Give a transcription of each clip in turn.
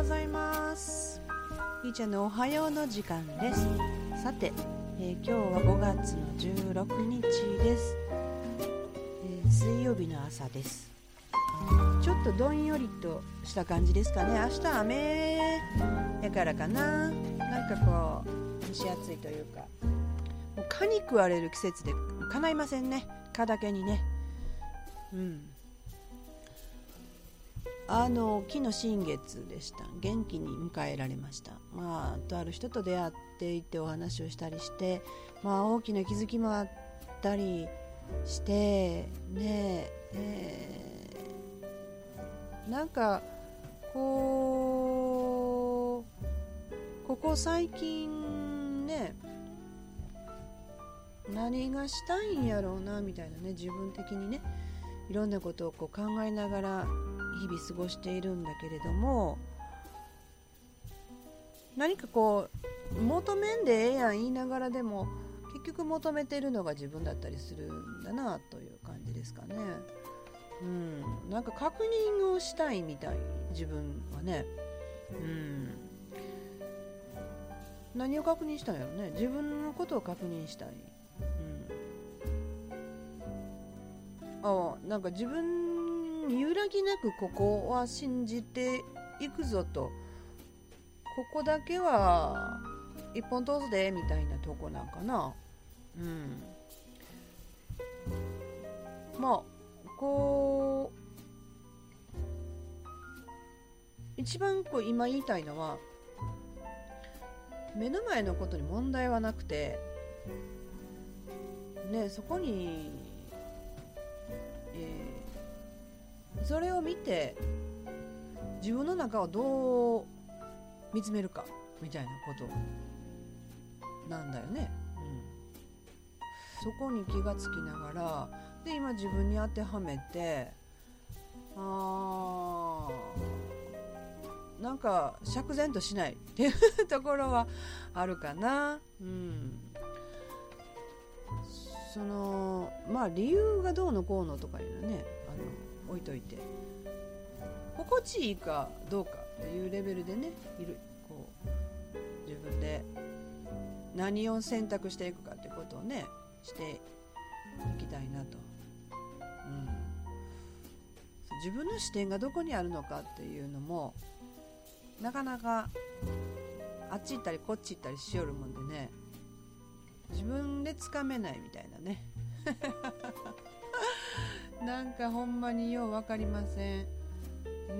ございます。ひーちゃんのおはようの時間です。さて、えー、今日は5月の16日です、えー、水曜日の朝です。ちょっとどんよりとした感じですかね。明日雨やからかな。なんかこう蒸し暑いというか。もう蚊に食われる季節で叶いませんね。蚊だけにね。うん。あの木の新月でした。元気に迎えられました。まあとある人と出会っていてお話をしたりしてまあ大きな気づきもあったりしてねえー、なんかこうここ最近ね何がしたいんやろうなみたいなね自分的にねいろんなことをこう考えながら日々過ごしているんだけれども何かこう求めんでええやん言いながらでも結局求めてるのが自分だったりするんだなという感じですかね。うん、なんか確認をしたいみたい自分はね。うん、何を確認したんやろね自分のことを確認したい。うん、あなんか自分揺らぎなくここは信じていくぞと。ここだけは一本通すでみたいなとこなんかな。うん。まあこう一番こう今言いたいのは目の前のことに問題はなくてねそこにそれを見て自分の中をどう見つめるかみたいなことなんだよね、うん、そこに気がつきながらで今自分に当てはめてあーなんか釈然としないっていうところはあるかな。うん。そのまあ理由がどうのこうのとかいうのねあの置いといて。心地いいかどうかっていうレベルでねいるこう自分で。何を選択していくかってことをねしていきたいなと、うん、自分の視点がどこにあるのかっていうのもなかなかあっち行ったりこっち行ったりしよるもんでね自分でつかめないみたいなね。なんかほんまによう分かりません。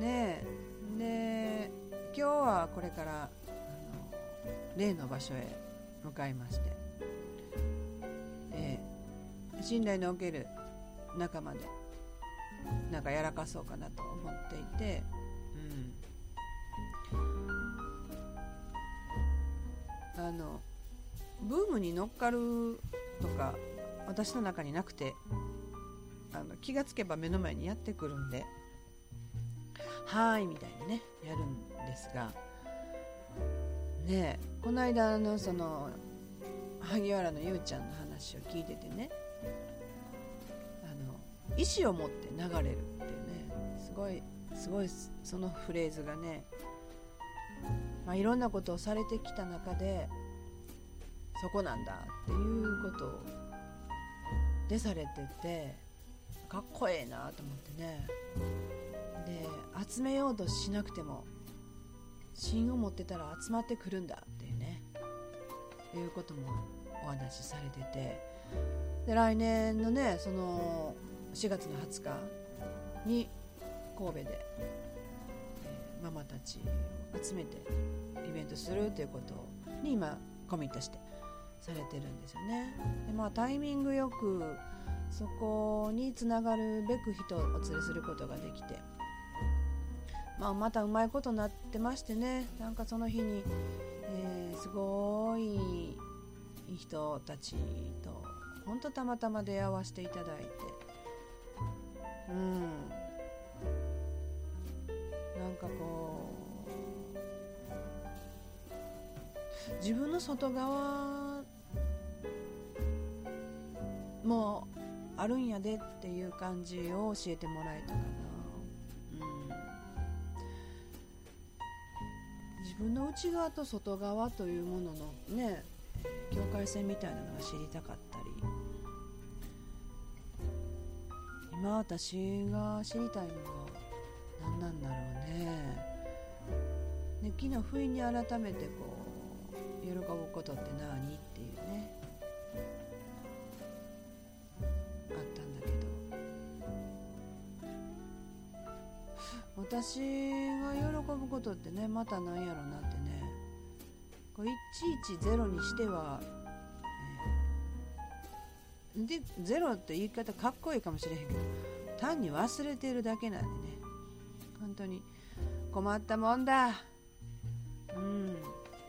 ねえで今日はこれからあの例の場所へ向かいまして、えー、信頼のおける仲間でなんかやらかそうかなと思っていて、うん、あのブームに乗っかるとか私の中になくて。あの気がつけば目の前にやってくるんで「はい」みたいにねやるんですがねこの間のその萩原のゆうちゃんの話を聞いててねあの意思を持って流れるっていうねすごいすごいそのフレーズがね、まあ、いろんなことをされてきた中でそこなんだっていうことでされててかっこええなと思ってね。で集めようとしなくても芯を持ってたら集まってくるんだっていうね。いうこともお話しされてて。で来年のねその4月の20日に神戸で、えー、ママたちを集めてイベントするということに今コミットしてされてるんですよね。でまあタイミングよくそこにつながるべく人をお連れすることができて、まあ、またうまいことなってましてね。なんかその日に、えー、すごい人たちと本当たまたま出会わせていただいて。うん。なんかこう自分の外側もあるんやでっていう感じを教えてもらえたかな、うん、自分の内側と外側というもののね境界線みたいなのが知りたかったり。今私が知りたいのは何なんだろうね。で昨日不意に改めてこう喜ぶことって何？って私が喜ぶことってねまた何やろなってね。こういちいちゼロにしては、え、でゼロって言い方かっこいいかもしれへんけど単に忘れてるだけなんでね。本当に困ったもんだ。うん。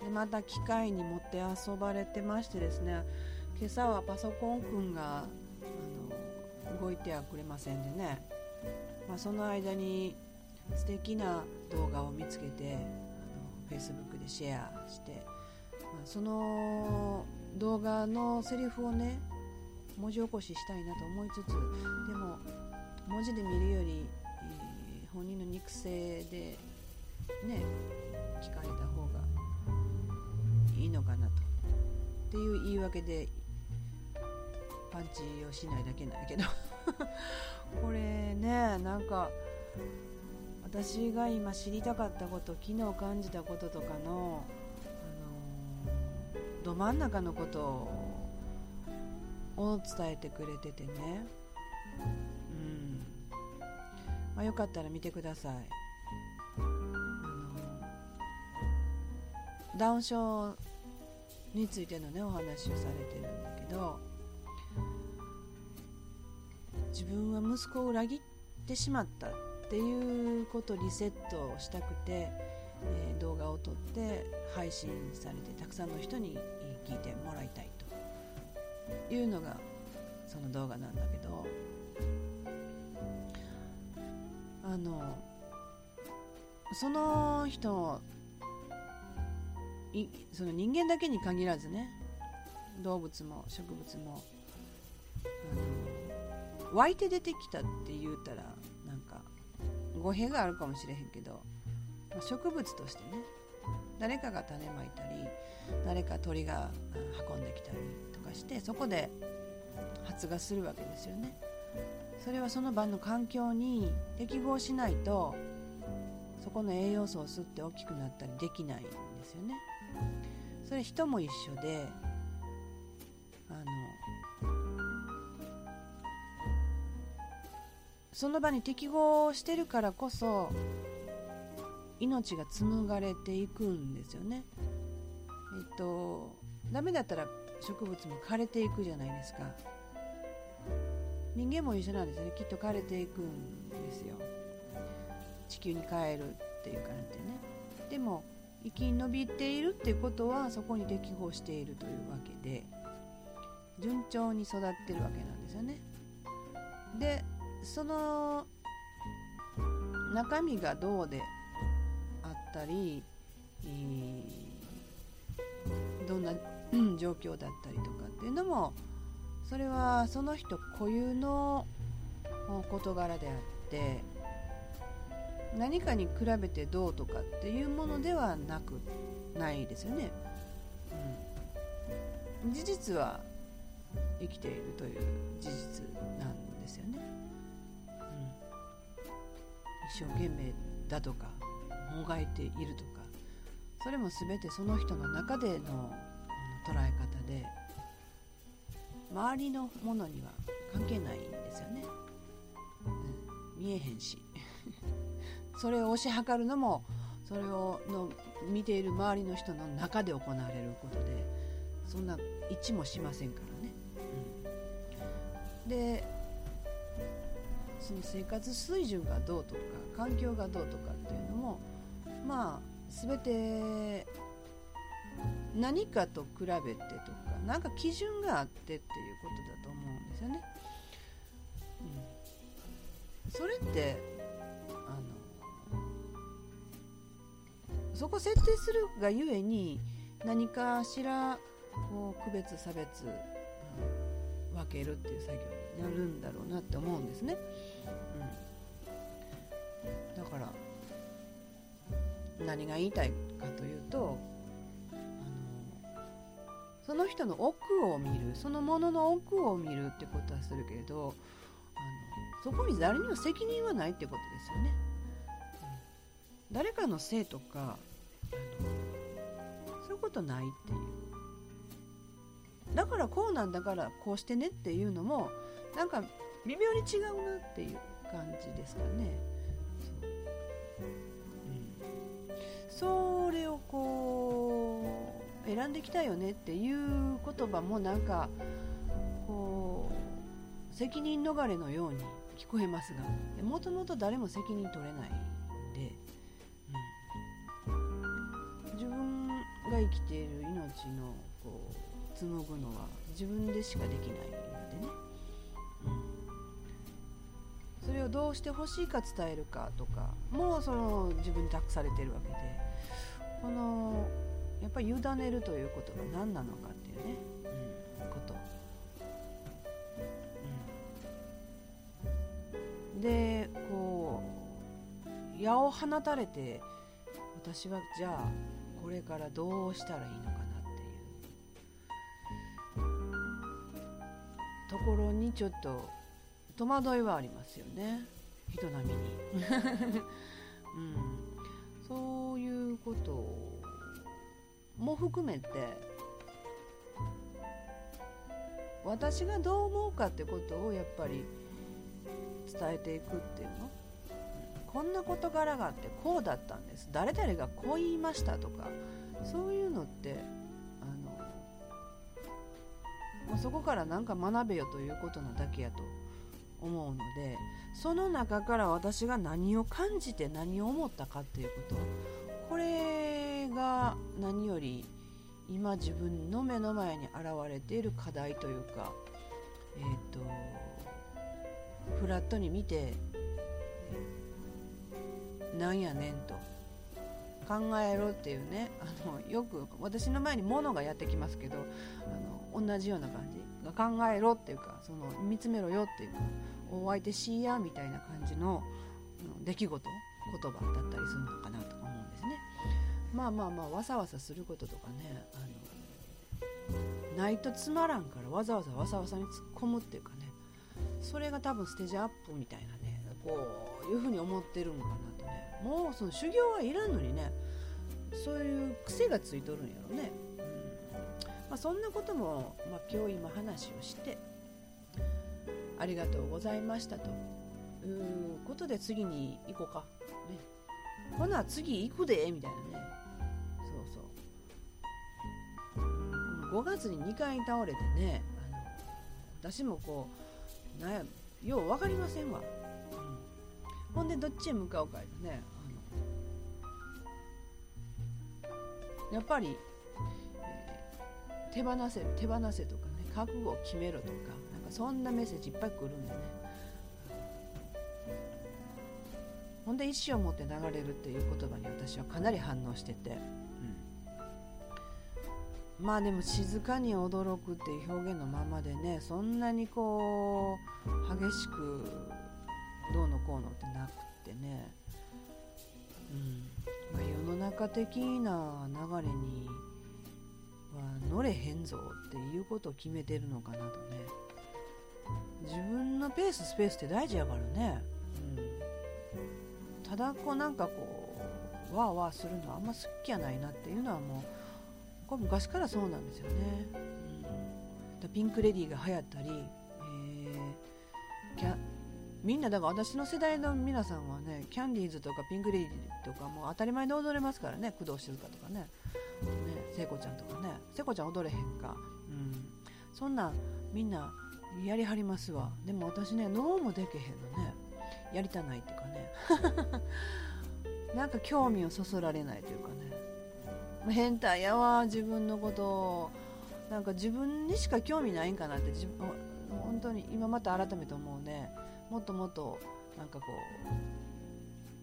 でまた機械に持って遊ばれてましてですね今朝はパソコンくんがあの動いてはくれませんでね、まあ、その間に素敵な動画を見つけてあの Facebook でシェアして、まあ、その動画のセリフをね文字起こししたいなと思いつつでも文字で見るより、え、本人の肉声でね聞かれた方がいいのかなと。っていう言い訳でパンチをしないだけなんやけど。これねなんか私が今知りたかったこと昨日感じたこととかの、あのー、ど真ん中のことを伝えてくれててね。うん。まあ、よかったら見てください。あのダウン症についてのねお話をされてるんだけど自分は息子を裏切ってしまった。っていうことリセットしたくて、えー、動画を撮って配信されてたくさんの人に聞いてもらいたいというのがその動画なんだけどあのその人いその人間だけに限らずね動物も植物も湧いて出てきたって言うたら語弊があるかもしれへんけど、まあ、植物としてね誰かが種まいたり誰か鳥が運んできたりとかしてそこで発芽するわけですよね。それはその場の環境に適合しないとそこの栄養素を吸って大きくなったりできないんですよね。それ人も一緒であのその場に適合してるからこそ命が紡がれていくんですよね。えっとダメだったら植物も枯れていくじゃないですか人間も一緒なんですねきっと枯れていくんですよ地球に帰るっていう感じでねでも生き延びているっていうことはそこに適合しているというわけで順調に育ってるわけなんですよね。でその中身がどうであったり、えー、どんな状況だったりとかっていうのもそれはその人固有の事柄であって何かに比べてどうとかっていうものではなくないですよね、うん、事実は生きているという事実なんですよね、一生懸命だとかもがいているとかそれも全てその人の中での捉え方で周りのものには関係ないんですよね、うん、見えへんし。それを推し量るのもそれをの見ている周りの人の中で行われることでそんな一致もしませんからね。うん、でその生活水準がどうとか環境がどうとかっていうのもまあ全て何かと比べてとか何か基準があってっていうことだと思うんですよね。うん、それってあのそこ設定するがゆえに何かしらこう区別差別、うん、分けるっていう作業になるんだろうなって思うんですね、うん、だから何が言いたいかというとあのその人の奥を見るそのものの奥を見るってことはするけれどあのそこに誰にも責任はないってことですよね。うん、誰かのせいとかあのそういうことないっていう。だからこうなんだからこうしてねっていうのもなんか微妙に違うなっていう感じですかね。それをこう選んできたよねっていう言葉もなんかこう責任逃れのように聞こえますがもともと誰も責任取れないんで、うん、自分が生きている命の紡ぐのは自分でしかできないのでね、うん、それをどうしてほしいか伝えるかとかもうその自分に託されてるわけで。このやっぱり委ねるということが何なのかっていうね、うん、こと、うん、でこう矢を放たれて私はじゃあこれからどうしたらいいのかところにちょっと戸惑いはありますよね。人並みに、うん。そういうことも含めて私がどう思うかってことをやっぱり伝えていくっていうの？こんな事柄があってこうだったんです。誰々がこう言いましたとかそういうのってあそこから何か学べよということなだけやと思うのでその中から私が何を感じて何を思ったかっていうことこれが何より今自分の目の前に現れている課題というかえっ、ー、とフラットに見てなんやねんと考えろっていうねあのよく私の前に物がやってきますけどあの同じような感じ。考えろっていうかその見つめろよっていうかお相手しやみたいな感じの出来事言葉だったりするのかなとか思うんですね。まあまあまあわさわさすることとかね。あのないとつまらんからわざわざわさわさに突っ込むっていうかね。それが多分ステージアップみたいなねこういうふうに思ってるのかなとね。もうその修行はいらんのにね。そういう癖がついとるんやろね、まあ、そんなことも、まあ、今日今話をしてありがとうございましたということで次に行こうか。ね、ほな次行くでみたいなね。そうそう。5月に2回倒れてね、あの私もこう、悩む、よう分かりませんわ。うん、ほんでどっちへ向かうかいね。やっぱり、手放せ手放せとかね覚悟を決めろとかそんなメッセージいっぱい来るんでね。ほんで意思を持って流れるっていう言葉に私はかなり反応してて、うん、まあでも静かに驚くっていう表現のままでねそんなにこう激しくどうのこうのってなくってね、うん。まあ、世の中的な流れには乗れへんぞっていうことを決めてるのかなとね。自分のペーススペースって大事やからね、うん、ただこうなんかこうわーわーするのあんま好きやないなっていうのはもうこれ昔からそうなんですよね、うん、ピンク・レディーが流行ったり、えー、みんなだから私の世代の皆さんはねキャンディーズとかピンク・レディーとかもう当たり前で踊れますからね工藤静香とかね。聖子ちゃんとかね。聖子ちゃん踊れへんか、うん、そんなみんなやりはりますわ。でも私ね脳もでけへんのね。やりたないっていうかね。なんか興味をそそられないというかね。変態やわ自分のこと。をなんか自分にしか興味ないんかなって。自分本当に今また改めて思うね。もっともっとなんかこ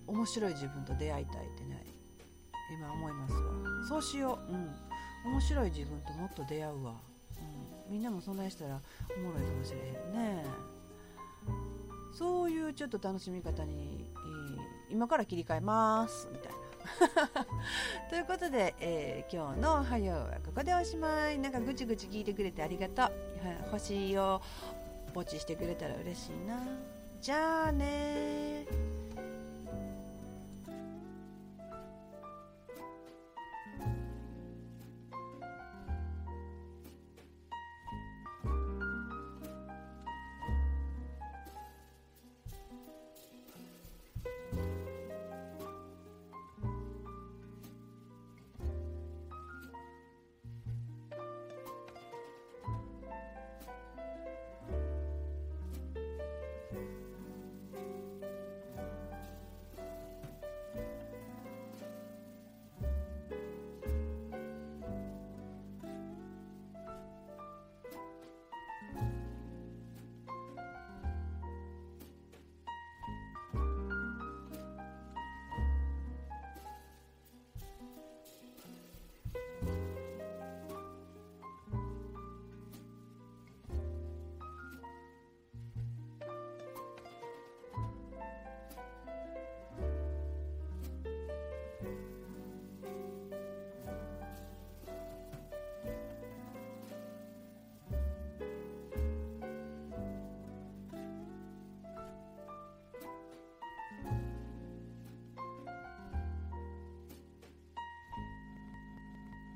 う面白い自分と出会いたいってね今思いますわ。そうしよう。うん。面白い自分ともっと出会うわ、うん、みんなもそんなしたらおもろいかもしれへんね。そういうちょっと楽しみ方に今から切り替えますみたいな。ということで、えー、今日の「おはよう」はここでおしまい。なんかぐちぐち聞いてくれてありがとう。星をポチしてくれたら嬉しいな。じゃあね